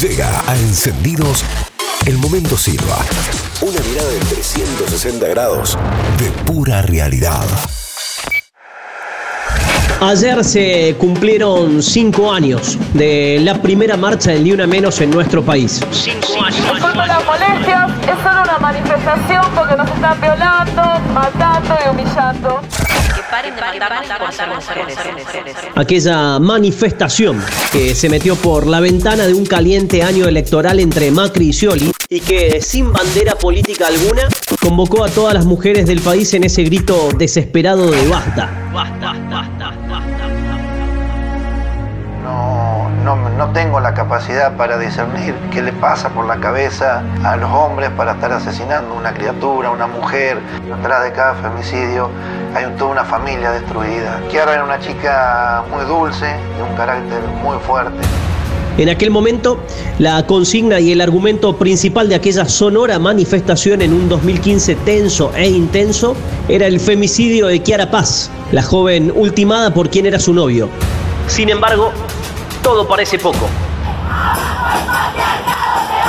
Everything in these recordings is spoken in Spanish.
Llega a Encendidos el momento Silva. Una mirada de 360 grados de pura realidad. Ayer se cumplieron cinco años de la primera marcha del Ni Una Menos en nuestro país. Cinco años. Disculpen las molestias, es solo una manifestación porque nos están violando, matando y humillando. Aquella manifestación que se metió por la ventana de un caliente año electoral entre Macri y Scioli y que sin bandera política alguna convocó a todas las mujeres del país en ese grito desesperado de basta. Basta, basta, Tengo la capacidad para discernir qué le pasa por la cabeza a los hombres para estar asesinando una criatura, una mujer. Detrás de cada femicidio hay toda una familia destruida. Kiara era una chica muy dulce, de un carácter muy fuerte. En aquel momento, la consigna y el argumento principal de aquella sonora manifestación en un 2015 tenso e intenso era el femicidio de Kiara Paz, la joven ultimada por quien era su novio. Sin embargo, todo parece poco.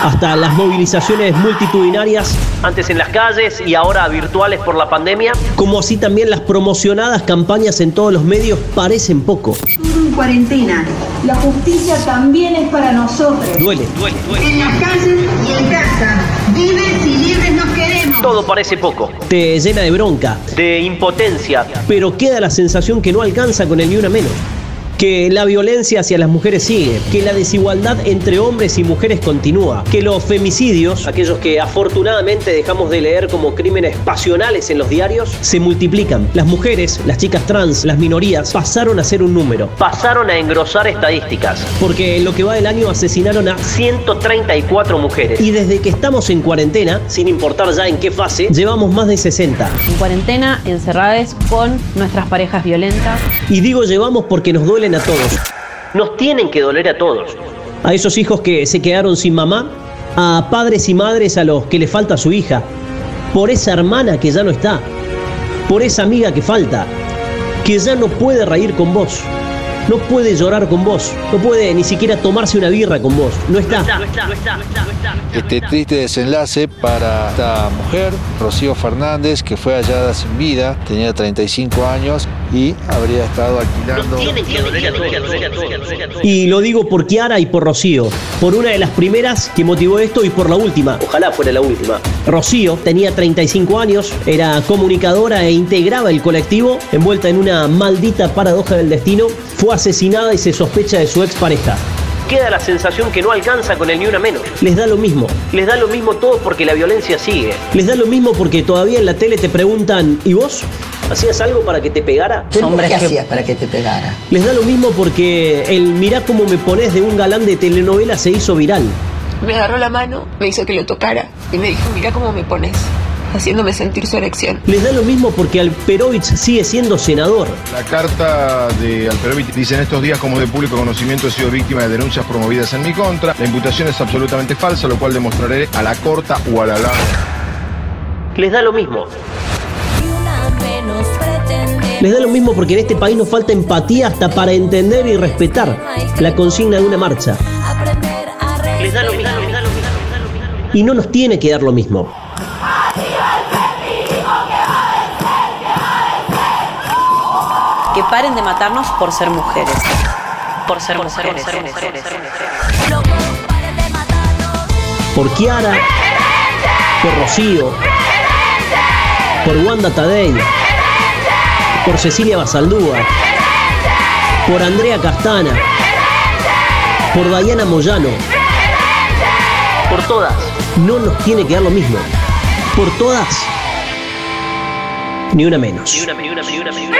Hasta las movilizaciones multitudinarias, antes en las calles y ahora virtuales por la pandemia, como así también las promocionadas campañas en todos los medios, parecen poco. En cuarentena, la justicia también es para nosotros. Duele, duele, duele. En las calles y en casa, vives y libres nos queremos. Todo parece poco. Te llena de bronca, de impotencia, pero queda la sensación que no alcanza con el ni una menos que la violencia hacia las mujeres sigue, que la desigualdad entre hombres y mujeres continúa, que los femicidios, aquellos que afortunadamente dejamos de leer como crímenes pasionales en los diarios, se multiplican. Las mujeres, las chicas trans, las minorías pasaron a ser un número, pasaron a engrosar estadísticas, porque en lo que va del año asesinaron a 134 mujeres y desde que estamos en cuarentena, sin importar ya en qué fase, llevamos más de 60. En cuarentena, encerradas con nuestras parejas violentas. Y digo llevamos porque nos duelen a todos. Nos tienen que doler a todos. A esos hijos que se quedaron sin mamá, a padres y madres a los que le falta su hija, por esa hermana que ya no está, por esa amiga que falta, que ya no puede reír con vos, no puede llorar con vos, no puede ni siquiera tomarse una birra con vos, no está. Este triste desenlace para esta mujer, Rocío Fernández, que fue hallada sin vida, tenía 35 años y habría estado alquilando. Y lo digo por Kiara y por Rocío, por una de las primeras que motivó esto y por la última, ojalá fuera la última. Rocío tenía 35 años, era comunicadora e integraba el colectivo envuelta en una maldita paradoja del destino, fue asesinada y se sospecha de su expareja queda la sensación que no alcanza con el ni una menos. Les da lo mismo. Les da lo mismo todo porque la violencia sigue. Les da lo mismo porque todavía en la tele te preguntan, ¿y vos? ¿Hacías algo para que te pegara? Hombre, ¿qué hacías para que te pegara? Les da lo mismo porque el mirá cómo me pones de un galán de telenovela se hizo viral. Me agarró la mano, me hizo que lo tocara y me dijo, mirá cómo me pones haciéndome sentir su erección. Les da lo mismo porque Alperovich sigue siendo senador. La carta de Alperovich dice en estos días como de público conocimiento he sido víctima de denuncias promovidas en mi contra. La imputación es absolutamente falsa, lo cual demostraré a la corta o a la larga. Les da lo mismo. Les da lo mismo porque en este país nos falta empatía hasta para entender y respetar la consigna de una marcha. Les da lo mismo. Y no nos tiene que dar lo mismo. Que paren de matarnos por ser mujeres. Por ser mujeres. Por Kiara, por Rocío, por Wanda Tadei, por Cecilia Basaldúa, por Andrea Castana, por Diana Moyano, por todas. No nos tiene que dar lo mismo. Por todas, ni una menos. Ni una, ni una, ni una, ni una.